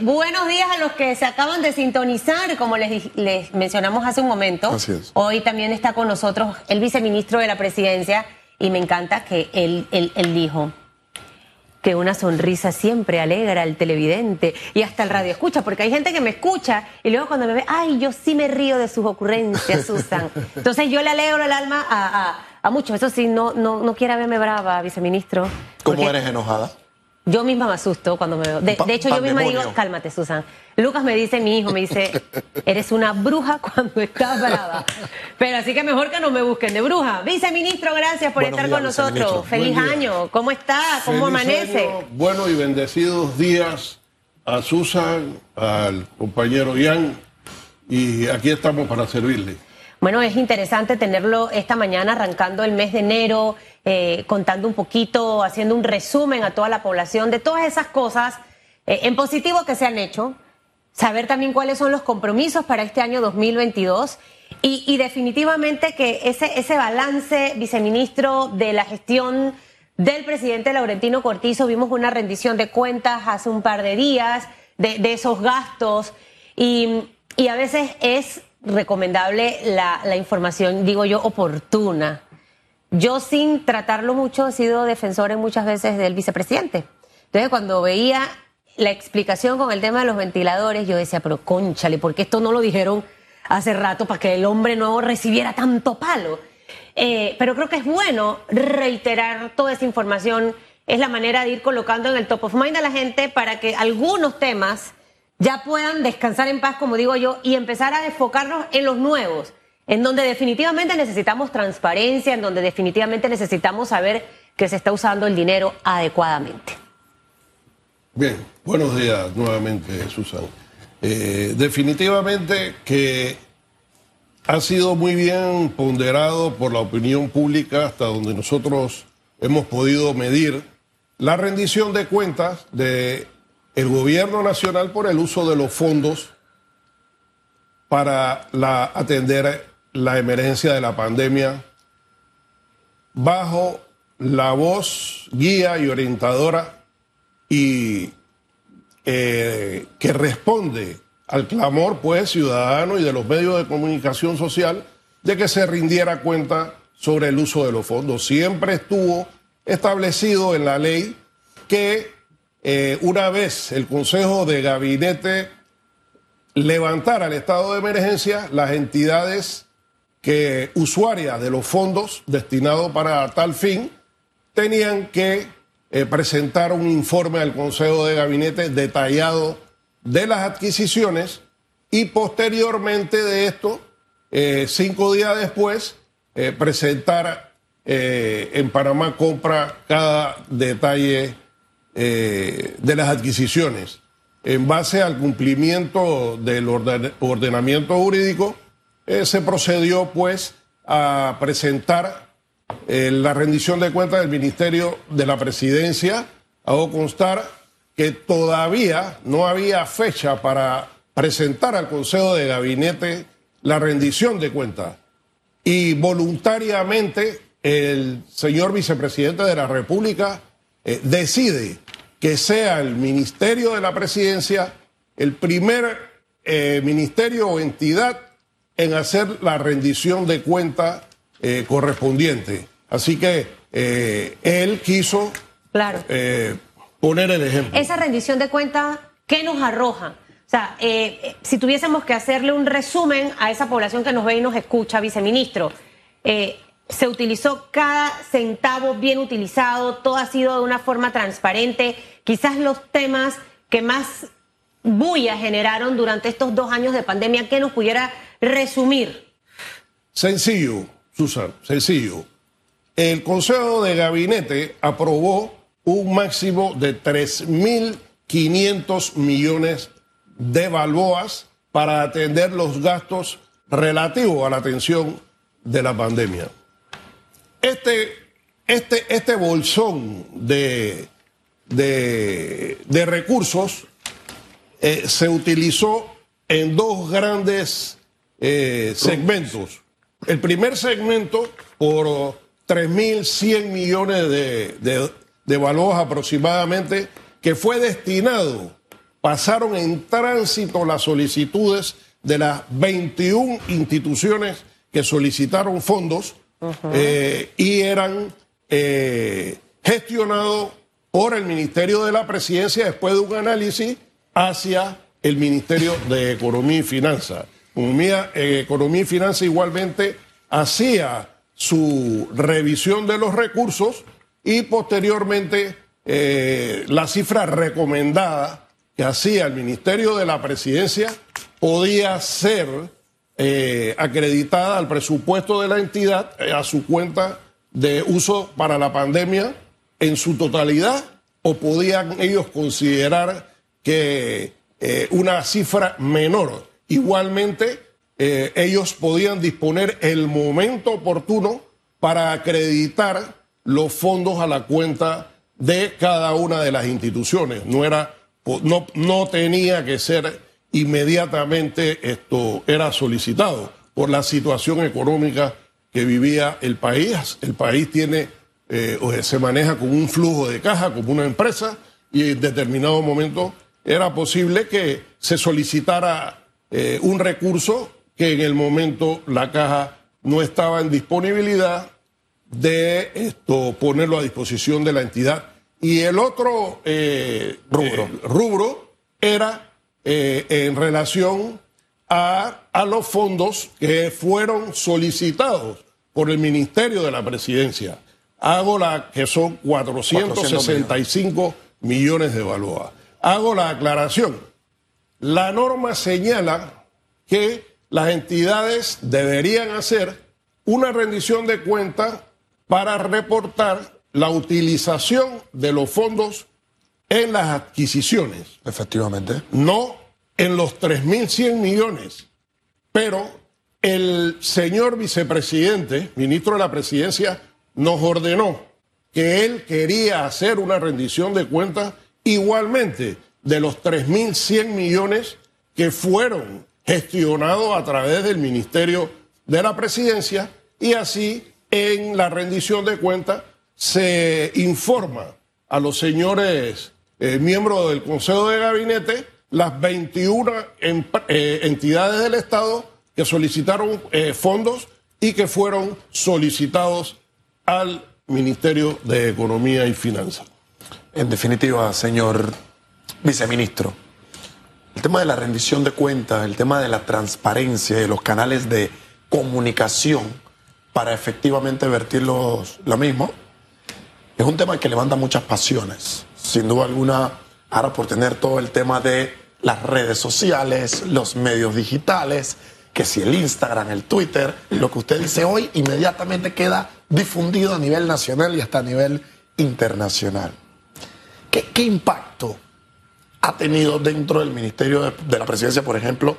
Buenos días a los que se acaban de sintonizar, como les, les mencionamos hace un momento. Así es. Hoy también está con nosotros el viceministro de la presidencia y me encanta que él, él, él dijo que una sonrisa siempre alegra al televidente y hasta el radio escucha, porque hay gente que me escucha y luego cuando me ve, ay, yo sí me río de sus ocurrencias, Susan. Entonces yo le alegro el alma a, a, a muchos. Eso sí, no, no, no quiera verme brava, viceministro. ¿Cómo eres enojada? Yo misma me asusto cuando me veo. De, hecho, yo misma digo, cálmate, Susan. Lucas me dice, mi hijo me dice, eres una bruja cuando estás brava. Pero así que mejor que no me busquen de bruja. Viceministro, gracias por Buenos estar días, con nosotros. Feliz año. ¿Cómo está? ¿Cómo Feliz amanece? año, Bueno y bendecidos días a Susan, al compañero Ian, y aquí estamos para servirle. Bueno, es interesante tenerlo esta mañana arrancando el mes de enero, eh, contando un poquito, haciendo un resumen a toda la población de todas esas cosas eh, en positivo que se han hecho, saber también cuáles son los compromisos para este año 2022 y, y definitivamente que ese, ese balance, viceministro, de la gestión del presidente Laurentino Cortizo, vimos una rendición de cuentas hace un par de días de, de esos gastos y, y a veces es recomendable la, la información, digo yo, oportuna. Yo sin tratarlo mucho he sido defensor en muchas veces del vicepresidente. Entonces cuando veía la explicación con el tema de los ventiladores, yo decía, pero conchale, ¿por qué esto no lo dijeron hace rato para que el hombre no recibiera tanto palo? Eh, pero creo que es bueno reiterar toda esa información. Es la manera de ir colocando en el top of mind a la gente para que algunos temas ya puedan descansar en paz, como digo yo, y empezar a enfocarnos en los nuevos, en donde definitivamente necesitamos transparencia, en donde definitivamente necesitamos saber que se está usando el dinero adecuadamente. Bien, buenos días nuevamente, Susan. Eh, definitivamente que ha sido muy bien ponderado por la opinión pública hasta donde nosotros hemos podido medir la rendición de cuentas de el gobierno nacional por el uso de los fondos para la, atender la emergencia de la pandemia bajo la voz guía y orientadora y eh, que responde al clamor pues ciudadano y de los medios de comunicación social de que se rindiera cuenta sobre el uso de los fondos. Siempre estuvo establecido en la ley que eh, una vez el Consejo de Gabinete levantara el estado de emergencia, las entidades que usuarias de los fondos destinados para tal fin tenían que eh, presentar un informe al Consejo de Gabinete detallado de las adquisiciones y posteriormente de esto, eh, cinco días después, eh, presentar en Panamá Compra cada detalle de las adquisiciones. En base al cumplimiento del orden- ordenamiento jurídico, eh, se procedió pues a presentar eh, la rendición de cuentas del Ministerio de la Presidencia. Hago constar que todavía no había fecha para presentar al Consejo de Gabinete la rendición de cuentas. Y voluntariamente el señor vicepresidente de la República eh, decide que sea el Ministerio de la Presidencia el primer ministerio o entidad en hacer la rendición de cuenta eh, correspondiente. Así que eh, él quiso Claro. eh, poner el ejemplo. Esa rendición de cuentas, ¿qué nos arroja? O sea, si tuviésemos que hacerle un resumen a esa población que nos ve y nos escucha, viceministro, se utilizó cada centavo bien utilizado, todo ha sido de una forma transparente. Quizás los temas que más bulla generaron durante estos dos años de pandemia, ¿qué nos pudiera resumir? Sencillo, Susan, sencillo. El Consejo de Gabinete aprobó un máximo de 3.500 millones de balboas para atender los gastos relativos a la atención de la pandemia. Este, este, este bolsón de, de, de recursos eh, se utilizó en dos grandes eh, segmentos. El primer segmento por 3.100 millones de, de, de balboas aproximadamente, que fue destinado pasaron en tránsito las solicitudes de las 21 instituciones que solicitaron fondos eh, y eran eh, gestionados por el Ministerio de la Presidencia después de un análisis hacia el Ministerio de Economía y Finanzas. Economía, eh, Economía y Finanzas igualmente hacía su revisión de los recursos y posteriormente la cifra recomendada que hacía el Ministerio de la Presidencia podía ser eh, acreditada al presupuesto de la entidad eh, a su cuenta de uso para la pandemia en su totalidad o podían ellos considerar que eh, una cifra menor. Igualmente, ellos podían disponer el momento oportuno para acreditar los fondos a la cuenta de cada una de las instituciones. No era no, no tenía que ser inmediatamente esto era solicitado por la situación económica que vivía el país. El país tiene, eh, se maneja con un flujo de caja como una empresa y en determinado momento era posible que se solicitara eh, un recurso que en el momento la caja no estaba en disponibilidad de esto ponerlo a disposición de la entidad y el otro eh, rubro. Eh, rubro. era en relación a, a, los fondos que fueron solicitados por el Ministerio de la Presidencia. Hago la que son 465 millones. de balboas. Hago la aclaración. La norma señala que las entidades deberían hacer una rendición de cuentas para reportar la utilización de los fondos en las adquisiciones. Efectivamente. No en los 3.100 millones. Pero el señor vicepresidente, ministro de la presidencia, nos ordenó que él quería hacer una rendición de cuentas igualmente de los 3.100 millones que fueron gestionados a través del Ministerio de la Presidencia y así en la rendición de cuentas se informa a los señores eh, miembros del Consejo de Gabinete las 21 eh, entidades del Estado que solicitaron eh, fondos y que fueron solicitados al Ministerio de Economía y Finanzas. En definitiva, señor viceministro, el tema de la rendición de cuentas, el tema de la transparencia y los canales de comunicación para efectivamente vertir los, lo mismo, es un tema que levanta muchas pasiones. Sin duda alguna, ahora por tener todo el tema de las redes sociales, los medios digitales, que si el Instagram, el Twitter, lo que usted dice hoy inmediatamente queda difundido a nivel nacional y hasta a nivel internacional. ¿Qué, qué impacto ha tenido dentro del Ministerio de, la Presidencia, por ejemplo,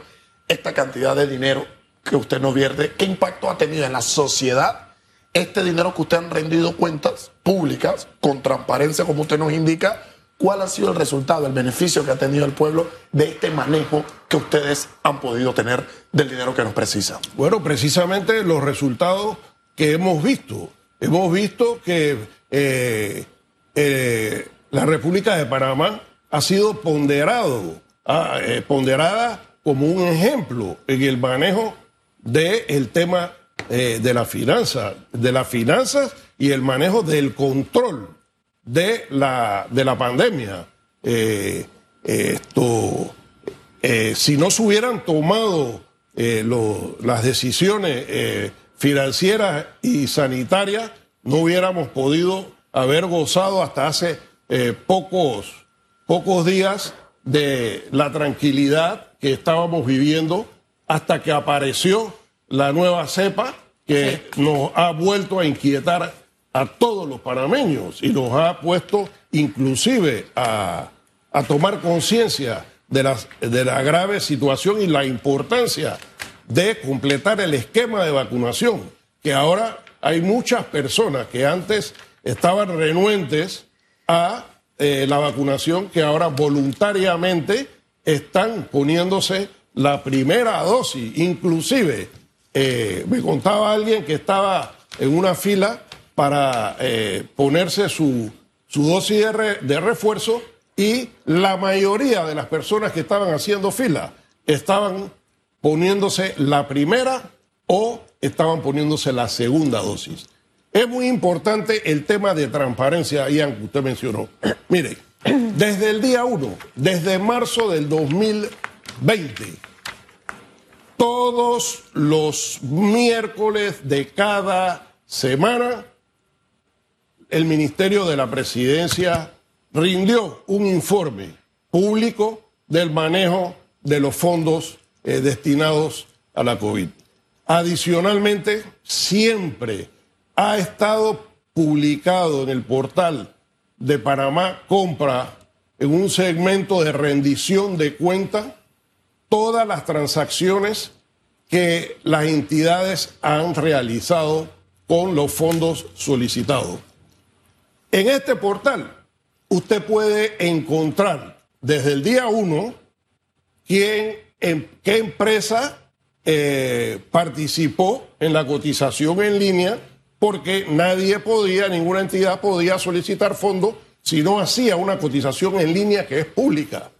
esta cantidad de dinero que usted nos vierte? ¿Qué impacto ha tenido en la sociedad? este dinero que usted han rendido cuentas públicas, con transparencia, como usted nos indica, ¿cuál ha sido el resultado, el beneficio que ha tenido el pueblo de este manejo que ustedes han podido tener del dinero que nos precisa? Bueno, precisamente los resultados que hemos visto. Hemos visto que eh, eh, la República de Panamá ha sido ponderado, ah, eh, ponderada como un ejemplo en el manejo del tema eh, de la finanza, de las finanzas y el manejo del control de la, de la pandemia. Eh, esto, si no se hubieran tomado las decisiones financieras y sanitarias, no hubiéramos podido haber gozado hasta hace pocos, pocos días de la tranquilidad que estábamos viviendo hasta que apareció la nueva cepa que nos ha vuelto a inquietar a todos los panameños y nos ha puesto inclusive a, tomar conciencia de, de la grave situación y la importancia de completar el esquema de vacunación, que ahora hay muchas personas que antes estaban renuentes a eh, la vacunación, que ahora voluntariamente están poniéndose la primera dosis, inclusive eh, me contaba alguien que estaba en una fila para eh, ponerse su, su dosis de, refuerzo y la mayoría de las personas que estaban haciendo fila estaban poniéndose la primera o estaban poniéndose la segunda dosis. Es muy importante el tema de transparencia, Ian, que usted mencionó. Mire, desde el día 1, desde marzo del 2020, todos los miércoles de cada semana, el Ministerio de la Presidencia rindió un informe público del manejo de los fondos eh, destinados a la COVID. Adicionalmente, siempre ha estado publicado en el portal de Panamá Compra, en un segmento de rendición de cuenta, todas las transacciones que las entidades han realizado con los fondos solicitados. En este portal, usted puede encontrar desde el día 1 quién, en, qué empresa eh, participó en la cotización en línea, porque nadie podía, ninguna entidad podía solicitar fondos si no hacía una cotización en línea que es pública.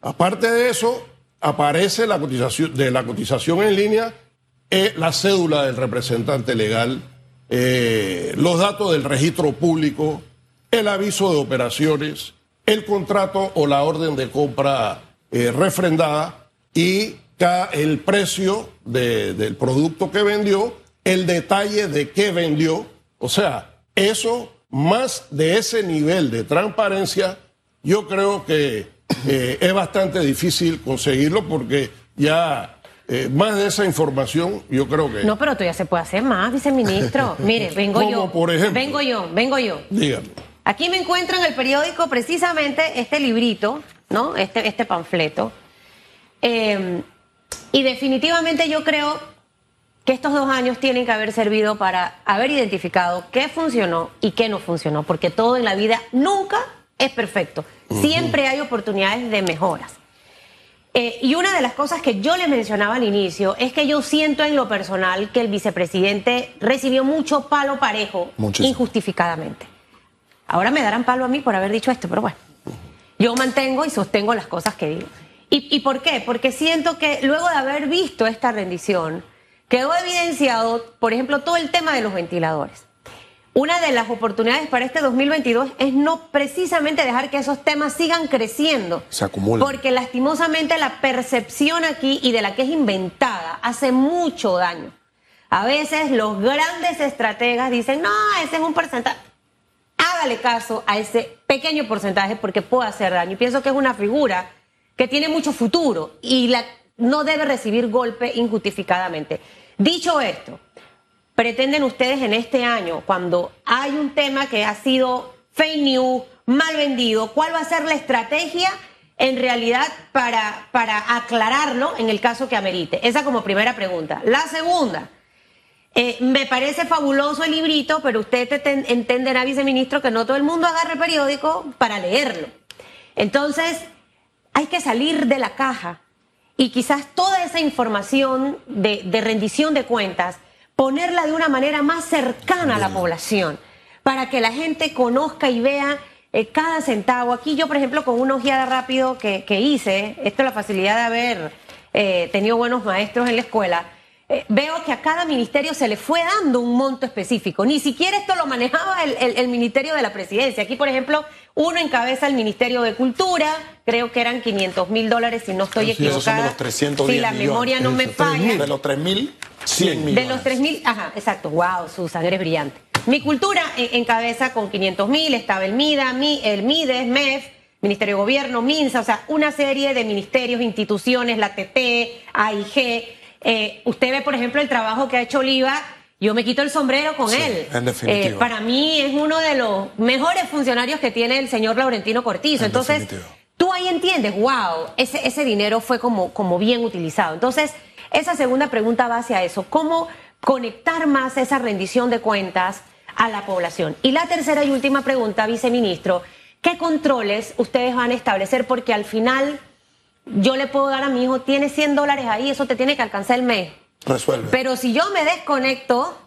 Aparte de eso, aparece la cotización, de la cotización en línea eh, la cédula del representante legal, eh, los datos del registro público, el aviso de operaciones, el contrato o la orden de compra eh, refrendada y el precio del producto que vendió, el detalle de qué vendió. O sea, eso más de ese nivel de transparencia, yo creo que eh, es bastante difícil conseguirlo porque ya eh, más de esa información, yo creo que. No, pero todavía se puede hacer más, viceministro. Mire, vengo yo. Por ejemplo. Vengo yo, vengo yo. Dígame. Aquí me encuentro en el periódico precisamente este librito, ¿no? Este, este panfleto. Eh, y definitivamente yo creo que estos dos años tienen que haber servido para haber identificado qué funcionó y qué no funcionó, porque todo en la vida nunca es perfecto. Siempre hay oportunidades de mejoras. Eh, y una de las cosas que yo le mencionaba al inicio es que yo siento en lo personal que el vicepresidente recibió mucho palo parejo injustificadamente. Ahora me darán palo a mí por haber dicho esto, pero bueno, yo mantengo y sostengo las cosas que digo. ¿Y, por qué? Porque siento que luego de haber visto esta rendición, quedó evidenciado, por ejemplo, todo el tema de los ventiladores. Una de las oportunidades para este 2022 es no precisamente dejar que esos temas sigan creciendo. Se acumulan. Porque lastimosamente la percepción aquí y de la que es inventada hace mucho daño. A veces los grandes estrategas dicen, no, ese es un porcentaje. Hágale caso a ese pequeño porcentaje porque puede hacer daño. Y pienso que es una figura que tiene mucho futuro y la, no debe recibir golpe injustificadamente. Dicho esto, pretenden ustedes en este año, cuando hay un tema que ha sido fake news, mal vendido, cuál va a ser la estrategia en realidad para, para aclararlo en el caso que amerite? Esa como primera pregunta. La segunda, eh, me parece fabuloso el librito, pero usted entenderá, viceministro, que no todo el mundo agarra el periódico para leerlo. Entonces, hay que salir de la caja y quizás toda esa información de, rendición de cuentas, ponerla de una manera más cercana a la población, para que la gente conozca y vea eh, cada centavo. Aquí yo, por ejemplo, con una ojeada rápido que, hice, esto es la facilidad de haber eh, tenido buenos maestros en la escuela, eh, veo que a cada ministerio se le fue dando un monto específico. Ni siquiera esto lo manejaba el, Ministerio de la Presidencia. Aquí, por ejemplo, uno encabeza el Ministerio de Cultura, creo que eran 500 mil dólares, si no estoy equivocada. si la memoria no me falla. De los 3 mil, 100 millones. De los 3 mil, ajá, exacto. Wow, Susan, eres brillante. Mi cultura encabeza con 500 mil, estaba el MIDA, el MIDES, MEF, Ministerio de Gobierno, MINSA, o sea, una serie de ministerios, instituciones, la TT, AIG eh, usted ve, por ejemplo, el trabajo que ha hecho Oliva. Yo me quito el sombrero con él. En definitiva. Eh, para mí es uno de los mejores funcionarios que tiene el señor Laurentino Cortizo. Entonces, tú ahí entiendes, wow, ese, ese dinero fue como, como bien utilizado. Entonces, esa segunda pregunta va hacia eso. ¿Cómo conectar más esa rendición de cuentas a la población? Y la tercera y última pregunta, viceministro, ¿qué controles ustedes van a establecer? Porque al final yo le puedo dar a mi hijo, tiene 100 dólares ahí, eso te tiene que alcanzar el mes. Resuelve. Pero si yo me desconecto,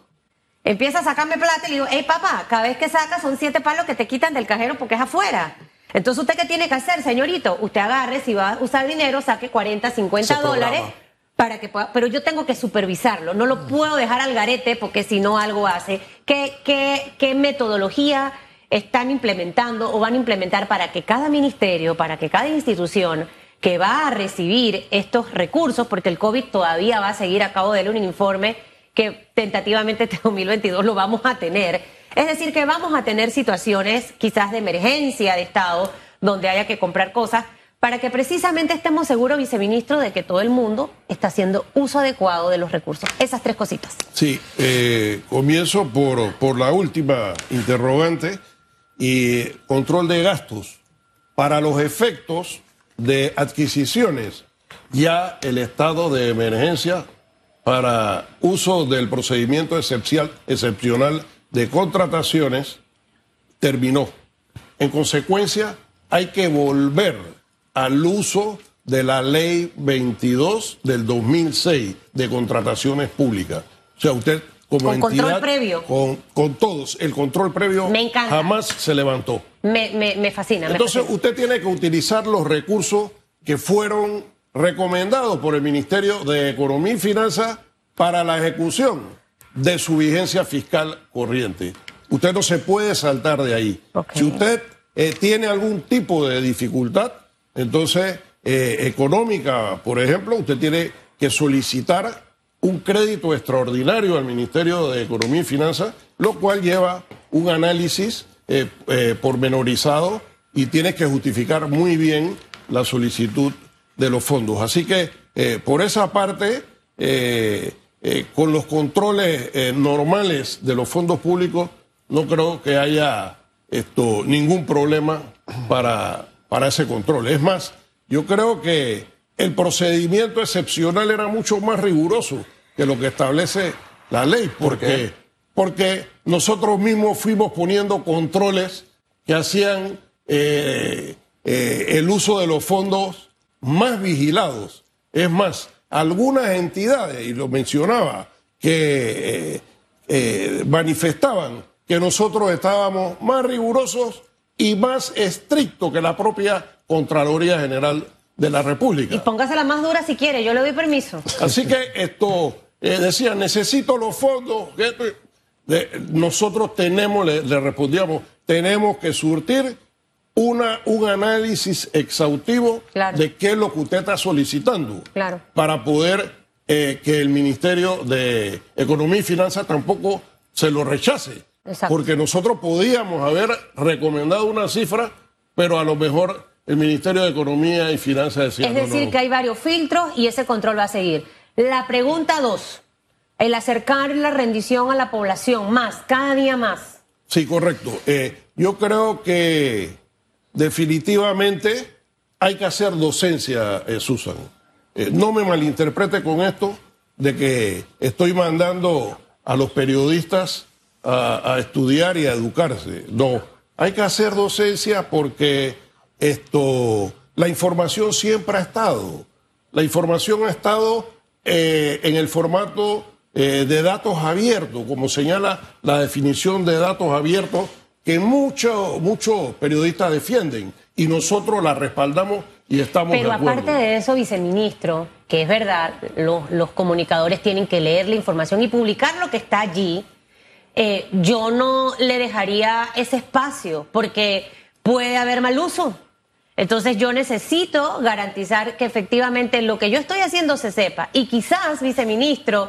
empieza a sacarme plata y le digo, hey papá, cada vez que sacas son siete palos que te quitan del cajero porque es afuera. Entonces, ¿usted qué tiene que hacer, señorito? Usted agarre, si va a usar dinero, saque 40, 50 Se dólares para que pueda, pero yo tengo que supervisarlo, no lo puedo dejar al garete porque si no algo hace. ¿Qué, qué, qué metodología están implementando o van a implementar para que cada ministerio, para que cada institución que va a recibir estos recursos, porque el COVID todavía va a seguir a cabo de él un informe que tentativamente este 2022 lo vamos a tener. Es decir, que vamos a tener situaciones quizás de emergencia de Estado donde haya que comprar cosas para que precisamente estemos seguros, viceministro, de que todo el mundo está haciendo uso adecuado de los recursos. Esas tres cositas. Sí, eh, comienzo por, por la última interrogante y control de gastos. Para los efectos de adquisiciones, ya el estado de emergencia para uso del procedimiento excepcional de contrataciones terminó. En consecuencia, hay que volver al uso de la ley 22 del 2006 de contrataciones públicas. O sea, usted como Con control previo. Con, con todos, el control previo Me jamás se levantó. Me, me, me fascina. me Entonces, fascina. usted tiene que utilizar los recursos que fueron recomendados por el Ministerio de Economía y Finanzas para la ejecución de su vigencia fiscal corriente. Usted no se puede saltar de ahí. Si usted eh, tiene algún tipo de dificultad, entonces eh, económica, por ejemplo, usted tiene que solicitar un crédito extraordinario al Ministerio de Economía y Finanzas, lo cual lleva un análisis eh, eh, pormenorizado y tiene que justificar muy bien la solicitud de los fondos. Así que eh, por esa parte, con los controles normales de los fondos públicos, no creo que haya esto, ningún problema para, para ese control. Es más, yo creo que el procedimiento excepcional era mucho más riguroso que lo que establece la ley, porque, qué? porque nosotros mismos fuimos poniendo controles que hacían eh, eh, el uso de los fondos más vigilados. Es más, algunas entidades, y lo mencionaba, que eh, manifestaban que nosotros estábamos más rigurosos y más estrictos que la propia Contraloría General de la República. Y póngasela más dura si quiere, yo le doy permiso. Así que esto, eh, decía, necesito los fondos. de- nosotros tenemos, le, le respondíamos, tenemos que surtir una, un análisis exhaustivo Claro. de qué es lo que usted está solicitando. Claro. Para poder eh, que el Ministerio de Economía y Finanzas tampoco se lo rechace. Exacto. Porque nosotros podíamos haber recomendado una cifra, pero a lo mejor el Ministerio de Economía y Finanzas decía Es "No, decir, no". que hay varios filtros y ese control va a seguir. La pregunta dos, el acercar la rendición a la población más, cada día más. Sí, correcto. Eh, yo creo que definitivamente hay que hacer docencia, eh, Susan. Eh, no me malinterprete con esto de que estoy mandando a los periodistas a, a estudiar y a educarse. No, hay que hacer docencia porque esto, la información siempre ha estado. La información ha estado eh, en el formato eh, de datos abiertos, como señala la definición de datos abiertos, que muchos muchos periodistas defienden y nosotros la respaldamos y estamos Pero de acuerdo. aparte de eso, viceministro, que es verdad, los, los comunicadores tienen que leer la información y publicar lo que está allí. eh, yo no le dejaría ese espacio porque puede haber mal uso. Entonces yo necesito garantizar que efectivamente lo que yo estoy haciendo se sepa. Y quizás, viceministro,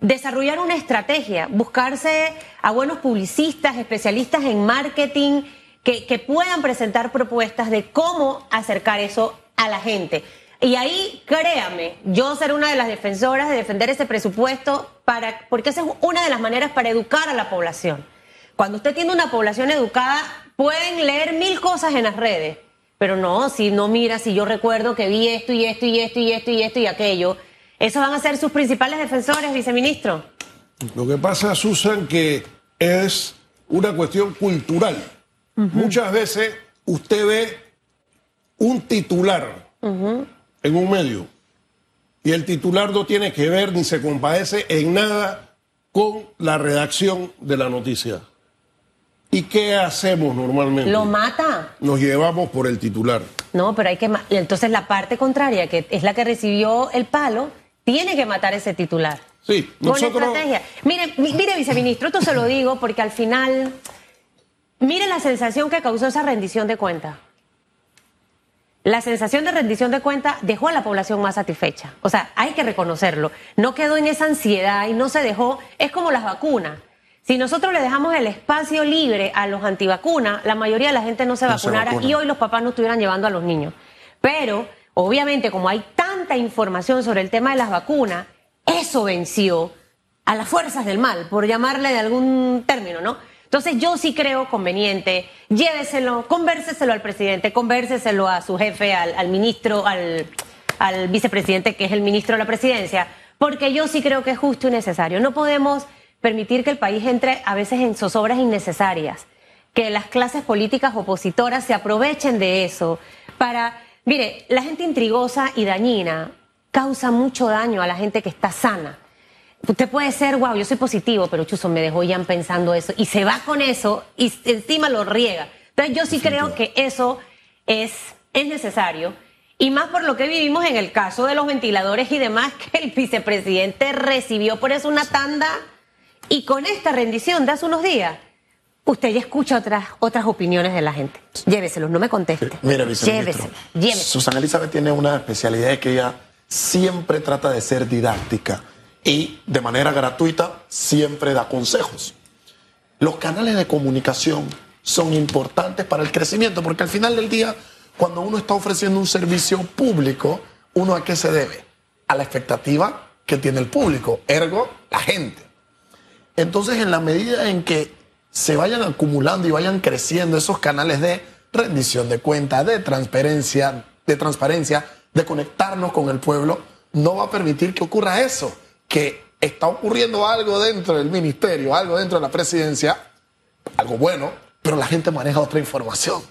desarrollar una estrategia, buscarse a buenos publicistas, especialistas en marketing, que, puedan presentar propuestas de cómo acercar eso a la gente. Y ahí, créame, yo seré una de las defensoras de defender ese presupuesto para, porque esa es una de las maneras para educar a la población. Cuando usted tiene una población educada, pueden leer mil cosas en las redes, pero no, si no mira, si yo recuerdo que vi esto y esto y esto y esto y esto y aquello, esos van a ser sus principales defensores, viceministro. Lo que pasa, Susan, que es una cuestión cultural. Muchas veces usted ve un titular en un medio y el titular no tiene que ver ni se compadece en nada con la redacción de la noticia. ¿Y qué hacemos normalmente? Lo mata. Nos llevamos por el titular. No, pero hay que... Entonces la parte contraria, que es la que recibió el palo, tiene que matar ese titular. Sí, Con nosotros... estrategia. Mire, mi- mire, viceministro, esto se lo digo porque al final, mire la sensación que causó esa rendición de cuenta. La sensación de rendición de cuenta dejó a la población más satisfecha. O sea, hay que reconocerlo. No quedó en esa ansiedad y no se dejó. Es como las vacunas. Si nosotros le dejamos el espacio libre a los antivacunas, la mayoría de la gente no se No se vacunara vacuna. y hoy los papás no estuvieran llevando a los niños. Pero, obviamente, como hay tanta información sobre el tema de las vacunas, eso venció a las fuerzas del mal, por llamarle de algún término, ¿no? Entonces yo sí creo conveniente, lléveselo, convérseselo al presidente, convérseselo a su jefe, al, al ministro, al, al vicepresidente que es el ministro de la presidencia, porque yo sí creo que es justo y necesario. No podemos permitir que el país entre a veces en zozobras innecesarias, que las clases políticas opositoras se aprovechen de eso para... Mire, la gente intrigosa y dañina causa mucho daño a la gente que está sana. Usted puede ser, wow, yo soy positivo, pero Chuzo me dejó ya pensando eso y se va con eso y encima lo riega. Entonces yo sí creo que eso es, es necesario y más por lo que vivimos en el caso de los ventiladores y demás que el vicepresidente recibió por eso una tanda y con esta rendición de hace unos días, usted ya escucha otras, otras opiniones de la gente. Lléveselos, no me conteste. Mire, viceministro. Lléveselo, lléveselo. Susana Elizabeth tiene una especialidad de que ella siempre trata de ser didáctica y de manera gratuita siempre da consejos. Los canales de comunicación son importantes para el crecimiento porque al final del día, cuando uno está ofreciendo un servicio público, ¿uno a qué se debe? A la expectativa que tiene el público, ergo la gente. Entonces, en la medida en que se vayan acumulando y vayan creciendo esos canales de rendición de cuentas, de transparencia, de transparencia, de conectarnos con el pueblo, no va a permitir que ocurra eso, que está ocurriendo algo dentro del ministerio, algo dentro de la presidencia, algo bueno, pero la gente maneja otra información.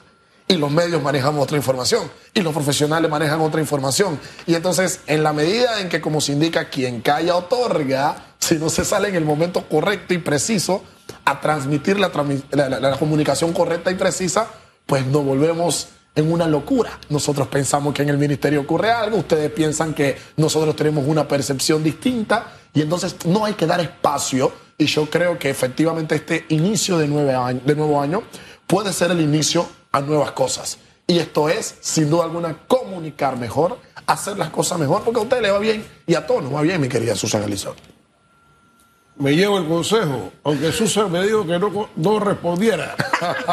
Y los medios manejamos otra información. Y los profesionales manejan otra información. Y entonces, en la medida en que, como se indica, quien calla otorga, si no se sale en el momento correcto y preciso a transmitir la, la- comunicación correcta y precisa, pues nos volvemos en una locura. Nosotros pensamos que en el ministerio ocurre algo, ustedes piensan que nosotros tenemos una percepción distinta y entonces no hay que dar espacio y yo creo que efectivamente este inicio de nuevo año puede ser el inicio a nuevas cosas. Y esto es, sin duda alguna, comunicar mejor, hacer las cosas mejor, porque a usted le va bien y a todos nos va bien, mi querida Susana Elizabeth. Me llevo el consejo, aunque Susan me dijo que no, no respondiera.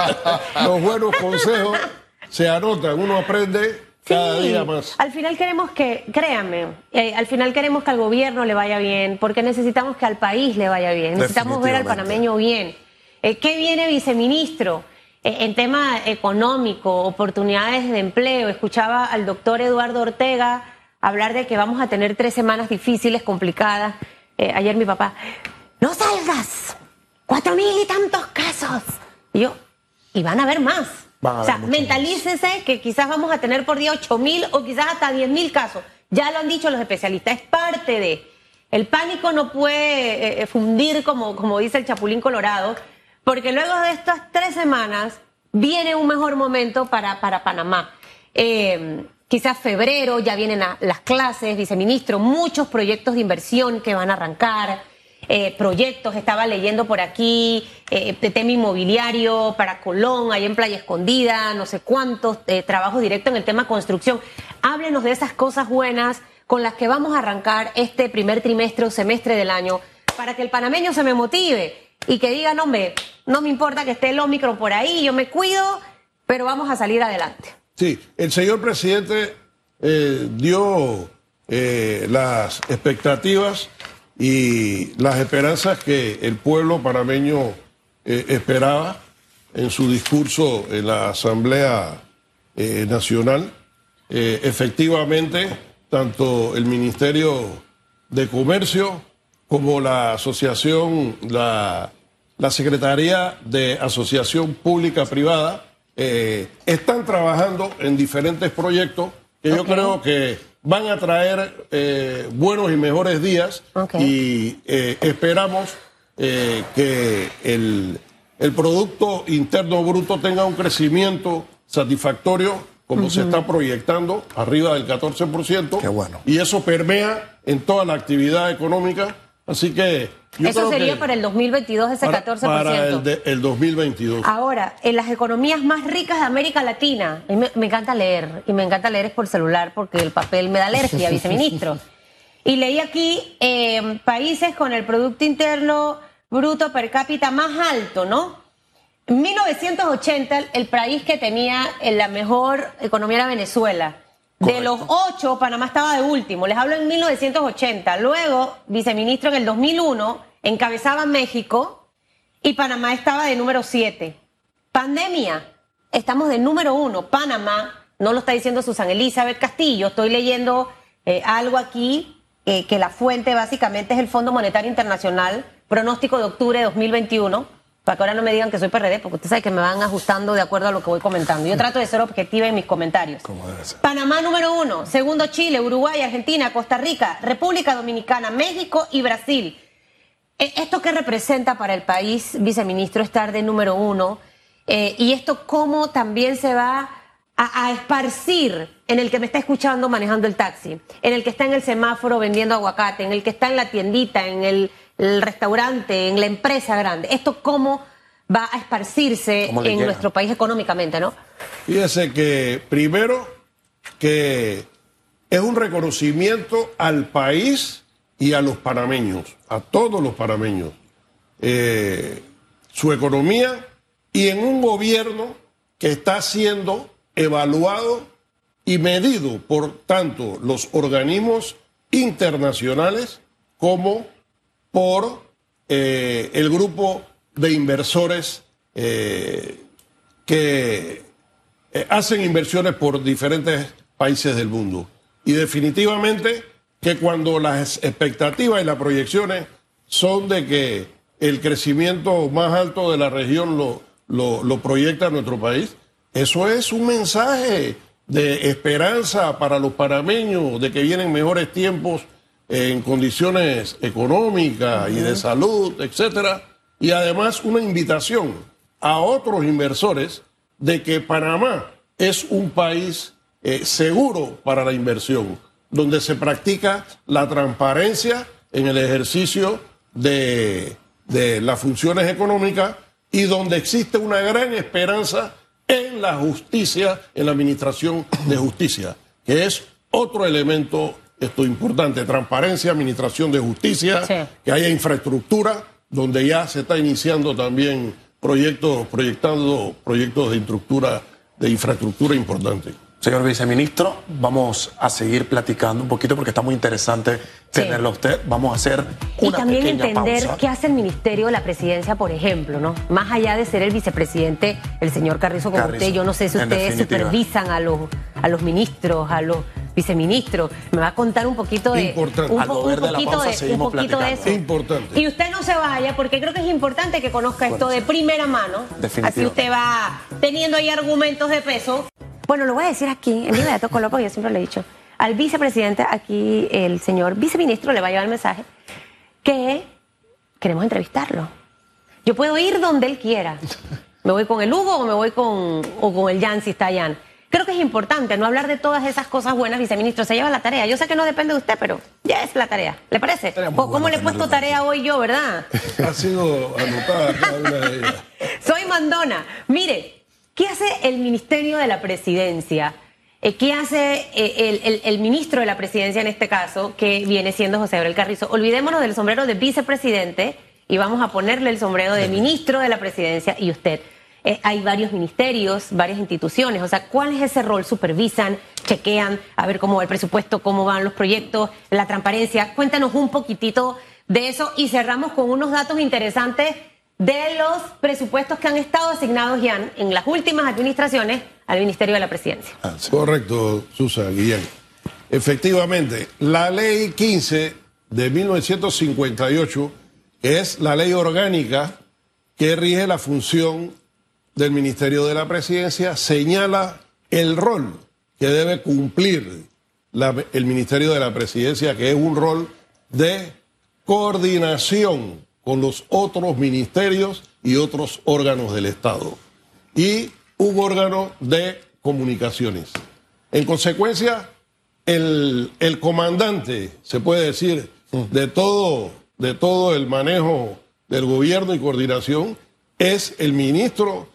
Los buenos consejos se anotan, uno aprende cada Sí, día más. Al final queremos que, créanme, eh, al final queremos que al gobierno le vaya bien, porque necesitamos que al país le vaya bien, necesitamos ver al panameño bien. Eh, ¿Qué viene, viceministro? Eh, en tema económico, oportunidades de empleo, escuchaba al doctor Eduardo Ortega hablar de que vamos a tener tres semanas difíciles, complicadas. Eh, ayer mi papá, no salgas, cuatro mil y tantos casos. Y yo, y van a haber más. Van a o sea, muchos más. mentalícese que quizás vamos a tener por día 8 mil o quizás hasta 10 mil casos. Ya lo han dicho los especialistas, es parte de. El pánico no puede eh, fundir, como, como dice el Chapulín Colorado, porque luego de estas tres semanas viene un mejor momento para, para Panamá. Eh, quizás febrero, ya vienen a- las clases, viceministro, muchos proyectos de inversión que van a arrancar eh, proyectos, estaba leyendo por aquí, eh, de tema inmobiliario para Colón, ahí en Playa Escondida, no sé cuántos, eh, trabajos directos en el tema construcción. Háblenos de esas cosas buenas con las que vamos a arrancar este primer trimestre o semestre del año para que el panameño se me motive y que diga, no, hombre, no me importa que esté el Omicron por ahí, yo me cuido, pero vamos a salir adelante. Sí, el señor presidente eh, dio eh, las expectativas y las esperanzas que el pueblo panameño eh, esperaba en su discurso en la Asamblea eh, Nacional. Eh, efectivamente, tanto el Ministerio de Comercio como la asociación, la, la Secretaría de Asociación Pública Privada, están trabajando en diferentes proyectos que yo creo que van a traer eh, buenos y mejores días y eh, esperamos eh, que el, el Producto Interno Bruto tenga un crecimiento satisfactorio, como se está proyectando, arriba del 14%. Qué bueno. Y eso permea en toda la actividad económica. Así que. Yo Eso sería que para el 2022 ese para- 14%. Para el, de- el 2022. Ahora, en las economías más ricas de América Latina, me, me encanta leer, y me encanta leer es por celular porque el papel me da alergia, viceministro. Y leí aquí eh, países con el Producto Interno Bruto per cápita más alto, ¿no? En 1980, el- país que tenía la mejor economía era Venezuela. De los ocho, Panamá estaba de último. Les hablo en 1980. Luego, viceministro, en el 2001, encabezaba México y Panamá estaba de número 7. Pandemia, estamos de número uno. Panamá, no lo está diciendo Susan Elizabeth Castillo, estoy leyendo eh, algo aquí, eh, que la fuente básicamente es el Fondo Monetario Internacional, pronóstico de octubre de 2021, para que ahora no me digan que soy PRD, porque usted sabe que me van ajustando de acuerdo a lo que voy comentando. Yo trato de ser objetiva en mis comentarios. Como debe ser. Panamá número uno, segundo Chile, Uruguay, Argentina, Costa Rica, República Dominicana, México y Brasil. Eh, ¿Esto qué representa para el país, viceministro, estar de número uno? Eh, y esto cómo también se va a, a esparcir en el que me está escuchando manejando el taxi, en el que está en el semáforo vendiendo aguacate, en el que está en la tiendita, en el, el restaurante, en la empresa grande. ¿Esto cómo va a esparcirse ¿Cómo le en llega? nuestro país económicamente, no? Fíjese que primero que es un reconocimiento al país y a los panameños, a todos los panameños, eh, su economía y en un gobierno que está siendo evaluado y medido por tanto los organismos internacionales como por eh, el grupo de inversores eh, que eh, hacen inversiones por diferentes países del mundo. Y definitivamente que cuando las expectativas y las proyecciones son de que el crecimiento más alto de la región lo, lo, lo proyecta nuestro país, eso es un mensaje de esperanza para los panameños, de que vienen mejores tiempos en condiciones económicas y de salud, etcétera, y además una invitación a otros inversores de que Panamá es un país eh, seguro para la inversión, donde se practica la transparencia en el ejercicio de, de las funciones económicas y donde existe una gran esperanza en la justicia, en la administración de justicia, que es otro elemento esto importante, transparencia, administración de justicia, Sí. que haya infraestructura, donde ya se está iniciando también proyectos, proyectando proyectos de infraestructura, de infraestructura importante. Señor viceministro, vamos a seguir platicando un poquito porque está muy interesante tenerlo a usted. Vamos a hacer Y una también pequeña entender pausa. qué hace el Ministerio de la Presidencia, por ejemplo, ¿no? Más allá de ser el vicepresidente, el señor Carrizo como Carrizo, usted, yo no sé si ustedes definitiva. supervisan a los, a los ministros, a los viceministros. Me va a contar un poquito de Importante. un, de la poquito pausa de, un poquito de eso. Importante. Y usted no se vaya porque creo que es importante que conozca esto de primera mano. Así usted va teniendo ahí argumentos de peso. Bueno, lo voy a decir aquí, en vivo de color, porque yo siempre lo he dicho. Al vicepresidente, aquí el señor viceministro le va a llevar el mensaje que queremos entrevistarlo. Yo puedo ir donde él quiera. Me voy con el Hugo o me voy con, o con el Jan si está Jan. Que es importante no hablar de todas esas cosas buenas, viceministro. Se lleva la tarea. Yo sé que no depende de usted, pero ya es la tarea. ¿Le parece? ¿Cómo le he puesto tarea hoy yo, verdad? Ha sido anotada cada una de ellas. Soy Mandona. Mire, ¿qué hace el Ministerio de la Presidencia? Eh, ¿Qué hace eh, el, el- el ministro de la Presidencia en este caso, que viene siendo José Gabriel Carrizo? Olvidémonos del sombrero de vicepresidente y vamos a ponerle el sombrero de ministro de la Presidencia y usted. Eh, hay varios ministerios, varias instituciones. O sea, ¿cuál es ese rol? ¿Supervisan? ¿Chequean? A ver cómo va el presupuesto, cómo van los proyectos, la transparencia. Cuéntanos un poquitito de eso y cerramos con unos datos interesantes de los presupuestos que han estado asignados ya en las últimas administraciones al Ministerio de la Presidencia. Ah. Correcto, Susan Guillén. Efectivamente, la ley 15 de 1958, que es la ley orgánica que rige la función del Ministerio de la Presidencia, señala el rol que debe cumplir el Ministerio de la Presidencia, que es un rol de coordinación con los otros ministerios y otros órganos del Estado. Y un órgano de comunicaciones. En consecuencia, el, el comandante, se puede decir, de todo, de todo el manejo del gobierno y coordinación es el ministro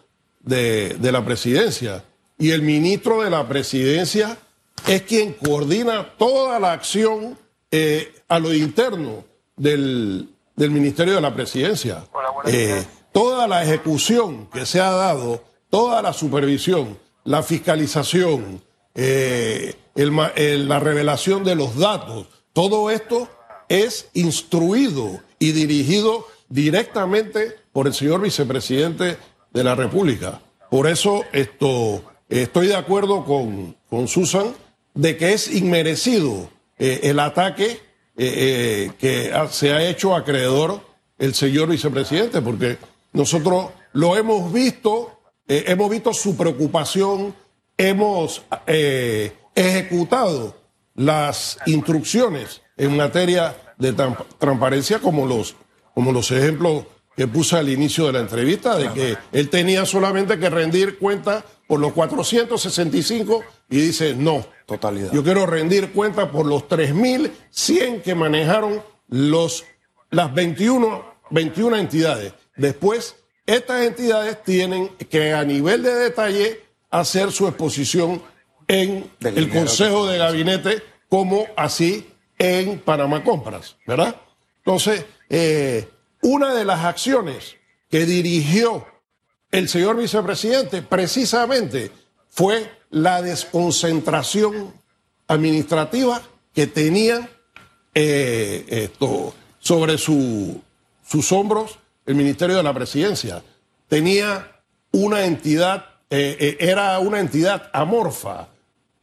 de, de la presidencia. Y el ministro de la presidencia es quien coordina toda la acción eh, a lo interno del, del, Ministerio de la Presidencia. Eh, toda la ejecución que se ha dado, toda la supervisión, la fiscalización, eh, el, el, la revelación de los datos, todo esto es instruido y dirigido directamente por el señor vicepresidente de la República. Por eso esto, estoy de acuerdo con, con Susan de que es inmerecido eh, el ataque eh, eh, que se ha hecho acreedor el señor vicepresidente, porque nosotros lo hemos visto, hemos visto su preocupación, hemos ejecutado las instrucciones en materia de transparencia como los, como los ejemplos que puse al inicio de la entrevista, de que él tenía solamente que rendir cuenta por los 465 y dice no. Totalidad. Yo quiero rendir cuenta por los 3.100 que manejaron los, las 21, 21 entidades. Después, estas entidades tienen que a nivel de detalle hacer su exposición en Del el Consejo de Gabinete, como así en Panamá Compras, ¿verdad? Entonces, eh, una de las acciones que dirigió el señor vicepresidente precisamente fue la desconcentración administrativa que tenía eh, esto, sobre su, sus hombros el Ministerio de la Presidencia. Tenía una entidad, eh, eh, era una entidad amorfa,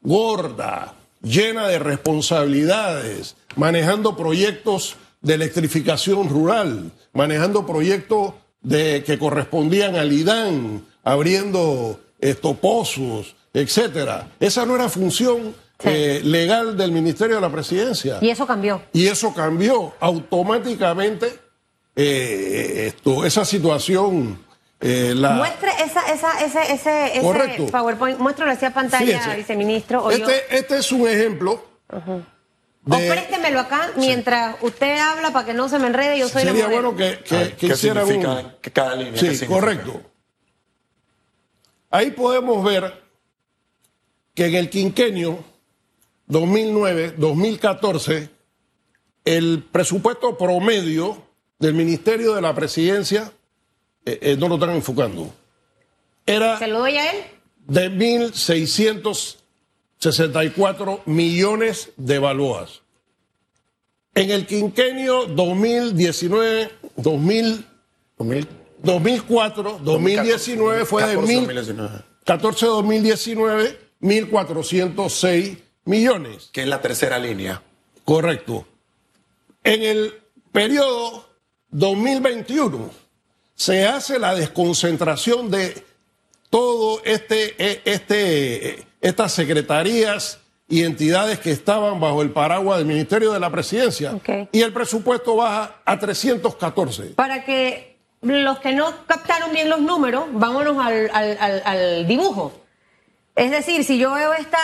gorda, llena de responsabilidades, manejando proyectos de electrificación rural, manejando proyectos de, que correspondían al IDAN, abriendo estos pozos, etcétera. Esa no era función eh, legal del Ministerio de la Presidencia. Y eso cambió. Y eso cambió automáticamente. Eh, esto, esa situación. Eh, la... Muestre esa, esa, ese, ese, ese PowerPoint, muéstralo hacia pantalla, viceministro. este, este es un ejemplo. De... O préstemelo acá mientras usted habla para que no se me enrede. Yo soy Sería bueno que, que, que hiciera un... que cada línea. Sí, correcto. Ahí podemos ver que en el quinquenio 2009-2014 el presupuesto promedio del Ministerio de la Presidencia, eh, eh, no lo están enfocando, era ¿Se lo doy a él? de 1.664 millones de balboas. En el quinquenio 2019, 2000, 2004, 2019 fue de 14-2019 1.406 millones. Que es la tercera línea. Correcto. En el periodo 2021 se hace la desconcentración de todo este, e, este, estas secretarías y entidades que estaban bajo el paraguas del Ministerio de la Presidencia. Y el presupuesto baja a 314. Para que los que no captaron bien los números, vámonos al, al, al dibujo. Es decir, si yo veo esta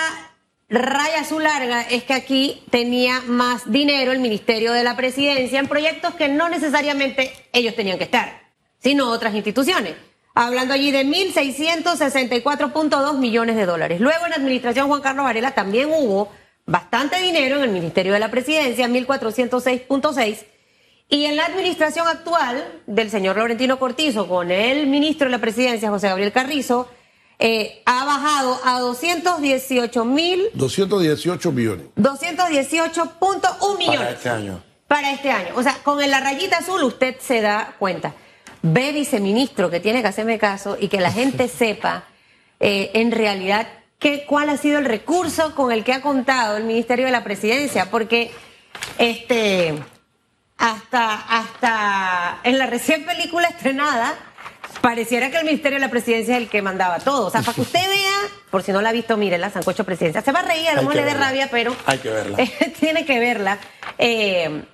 raya azul larga, es que aquí tenía más dinero el Ministerio de la Presidencia en proyectos que no necesariamente ellos tenían que estar, sino otras instituciones. Hablando allí de 1.664.2 millones de dólares. Luego en la administración Juan Carlos Varela también hubo bastante dinero en el Ministerio de la Presidencia, 1.406.6. Y en la administración actual del señor Laurentino Cortizo, con el ministro de la Presidencia, José Gabriel Carrizo, eh, ha bajado a 218 mil. 218 millones. 218.1 millones. Para este año. Para este año. O sea, con la rayita azul usted se da cuenta. Ve, viceministro, que tiene que hacerme caso y que la gente sepa eh, en realidad qué, cuál ha sido el recurso con el que ha contado el Ministerio de la Presidencia, porque este hasta, hasta en la recién película estrenada Pareciera que el Ministerio de la Presidencia es el que mandaba todo. O sea, para que usted vea, por si no la ha visto, la Sancocho Presidencia. Se va a reír, a lo mejor le dé rabia, pero. Hay que verla. tiene que verla. Eh,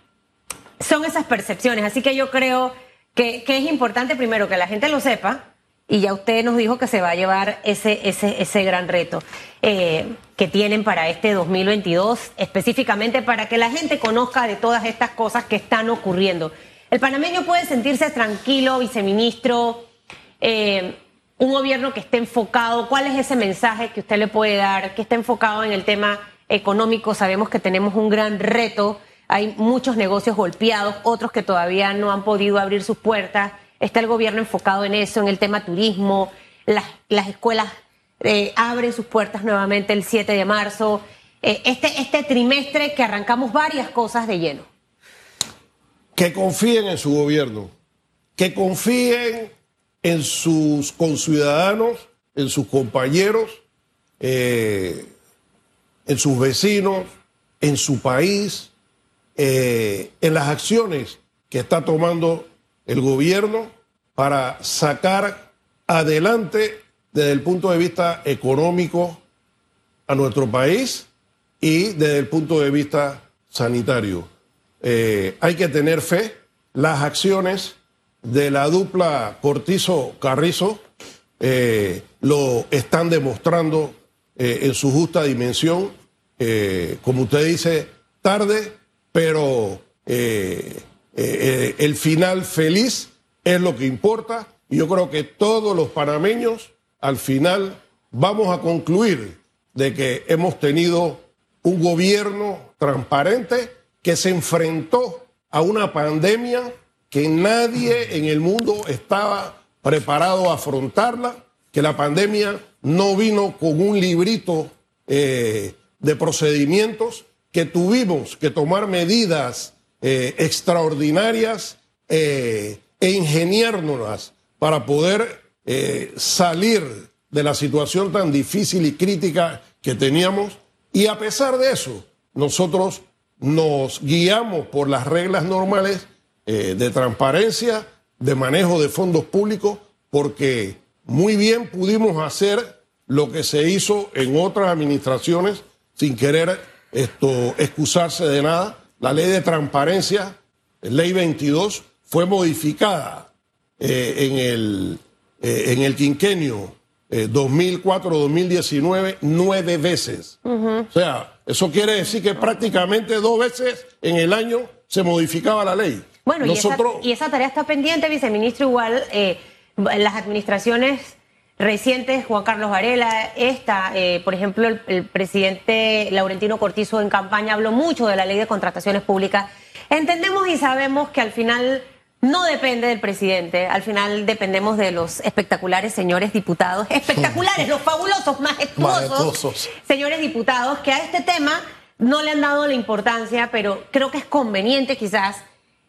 son esas percepciones. Así que yo creo que, que es importante primero que la gente lo sepa, y ya usted nos dijo que se va a llevar ese, ese, ese gran reto eh, que tienen para este 2022, específicamente para que la gente conozca de todas estas cosas que están ocurriendo. El panameño puede sentirse tranquilo, viceministro, eh, un gobierno que esté enfocado. ¿Cuál es ese mensaje que usted le puede dar? Que esté enfocado en el tema económico. Sabemos que tenemos un gran reto. Hay muchos negocios golpeados, otros que todavía no han podido abrir sus puertas. Está el gobierno enfocado en eso, en el tema turismo, las, las escuelas eh, abren sus puertas nuevamente el 7 de marzo, eh, este, este trimestre que arrancamos varias cosas de lleno. Que confíen en su gobierno, que confíen en sus conciudadanos, en sus compañeros, eh, en sus vecinos, en su país, en las acciones que está tomando el gobierno para sacar adelante desde el punto de vista económico a nuestro país y desde el punto de vista sanitario. Eh, hay que tener fe. Las acciones de la dupla Cortizo-Carrizo eh, lo están demostrando eh, en su justa dimensión. como usted dice, tarde, pero eh, eh, el final feliz es lo que importa. Y yo creo que todos los panameños al final vamos a concluir de que hemos tenido un gobierno transparente que se enfrentó a una pandemia que nadie en el mundo estaba preparado a afrontarla, que la pandemia no vino con un librito eh, de procedimientos, que tuvimos que tomar medidas eh, extraordinarias eh, e ingeniárnoslas para poder eh, salir de la situación tan difícil y crítica que teníamos. Y a pesar de eso, nosotros nos guiamos por las reglas normales de transparencia, de manejo de fondos públicos, porque muy bien pudimos hacer lo que se hizo en otras administraciones sin querer esto excusarse de nada la ley de transparencia, ley 22, fue modificada eh, en, el, eh, en el quinquenio 2004-2019 eh, nueve veces. O sea, eso quiere decir que prácticamente dos veces en el año se modificaba la ley. Bueno, Nosotros... y, esa, tarea está pendiente, viceministro, igual las administraciones recientes, Juan Carlos Varela, esta, eh, por ejemplo, el, presidente Laurentino Cortizo en campaña habló mucho de la ley de contrataciones públicas. Entendemos y sabemos que al final no depende del presidente, al final dependemos de los espectaculares señores diputados, espectaculares, los fabulosos, majestuosos, señores diputados, que a este tema no le han dado la importancia, pero creo que es conveniente quizás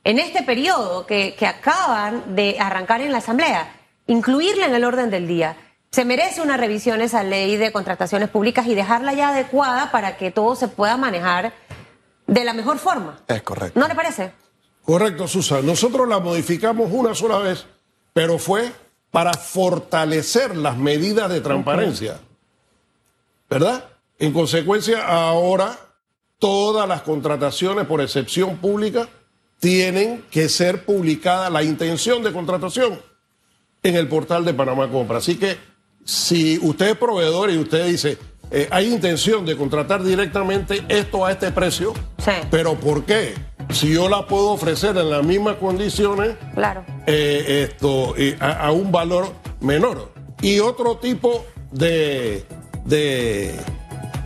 en este periodo que, que acaban de arrancar en la Asamblea incluirla en el orden del día. Se merece una revisión esa ley de contrataciones públicas y dejarla ya adecuada para que todo se pueda manejar de la mejor forma. Es correcto. ¿No le parece? Correcto, Susan. Nosotros la modificamos una sola vez, pero fue para fortalecer las medidas de transparencia. ¿Verdad? En consecuencia, ahora todas las contrataciones por excepción pública tienen que ser publicadas la intención de contratación en el portal de Panamá Compra. Así que si usted es proveedor y usted dice, eh, hay intención de contratar directamente esto a este precio, pero ¿por qué? Si yo la puedo ofrecer en las mismas condiciones, claro. Eh, esto, a, un valor menor. Y otro tipo de, de,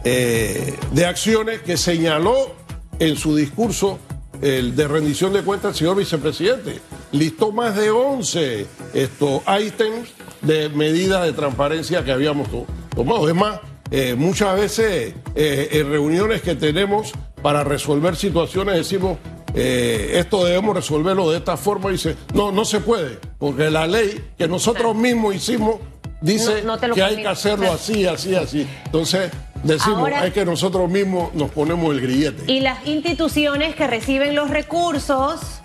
eh, de acciones que señaló en su discurso el de rendición de cuentas el señor vicepresidente. Listó más de 11 estos ítems de medidas de transparencia que habíamos tomado. Es más, eh, muchas veces eh, en reuniones que tenemos para resolver situaciones decimos, eh, esto debemos resolverlo de esta forma. Y dice, no, no se puede, porque la ley que nosotros mismos hicimos dice que hay que hacerlo así, así, así. Entonces, Decimos, es que nosotros mismos nos ponemos el grillete. Y las instituciones que reciben los recursos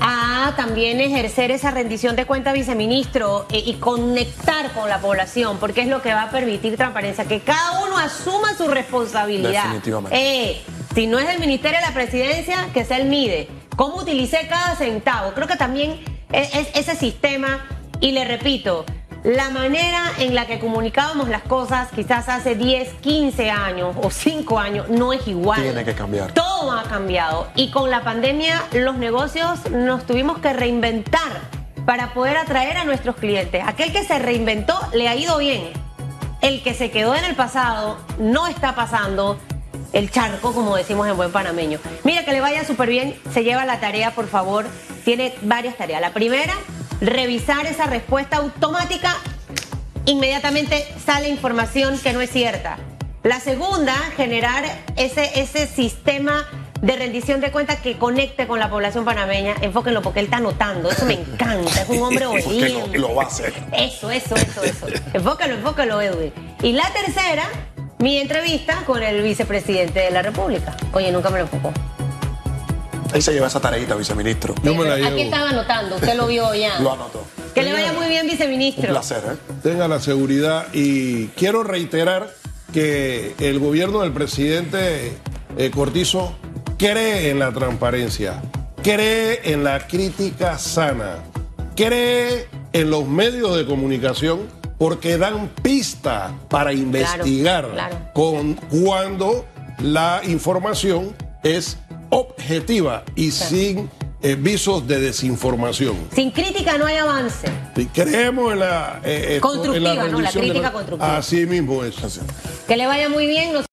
a también ejercer esa rendición de cuenta, viceministro, e, y conectar con la población, porque es lo que va a permitir transparencia, que cada uno asuma su responsabilidad. Definitivamente. Eh, si no es el Ministerio de la Presidencia, que sea el MIDE. ¿Cómo utilicé cada centavo? Creo que también e- es- ese sistema. Y le repito, la manera en la que comunicábamos las cosas quizás hace 10, 15 años o 5 años no es igual. Tiene que cambiar. Todo ha cambiado. Y con la pandemia los negocios nos tuvimos que reinventar para poder atraer a nuestros clientes. Aquel que se reinventó le ha ido bien. El que se quedó en el pasado no está pasando el charco, como decimos en buen panameño. Mira, que le vaya súper bien. Se lleva la tarea, por favor. Tiene varias tareas. La primera, revisar esa respuesta automática. Inmediatamente sale información que no es cierta. La segunda, generar ese, ese sistema de rendición de cuentas que conecte con la población panameña. Enfóquenlo porque él está anotando. Eso me encanta. Es un hombre obediente. lo, lo va a hacer. Eso, eso, eso, eso. Enfócalo, enfócalo, Edwin. Y la tercera, mi entrevista con el vicepresidente de la República. Oye, nunca me lo enfocó. Ahí se lleva esa tareita, viceministro. Yo me la Aquí llevo. están anotando, usted lo vio ya. Lo anotó. Que le vaya muy bien, Un viceministro. placer, ¿eh? tenga la seguridad y quiero reiterar que el gobierno del presidente eh, Cortizo cree en la transparencia, cree en la crítica sana, cree en los medios de comunicación porque dan pista para investigar claro. con cuando la información es objetiva y sin eh, visos de desinformación. Sin crítica no hay avance. Creemos en la, eh, en Constructiva, ¿no? La rendición de crítica constructiva. Así mismo es. Que le vaya muy bien.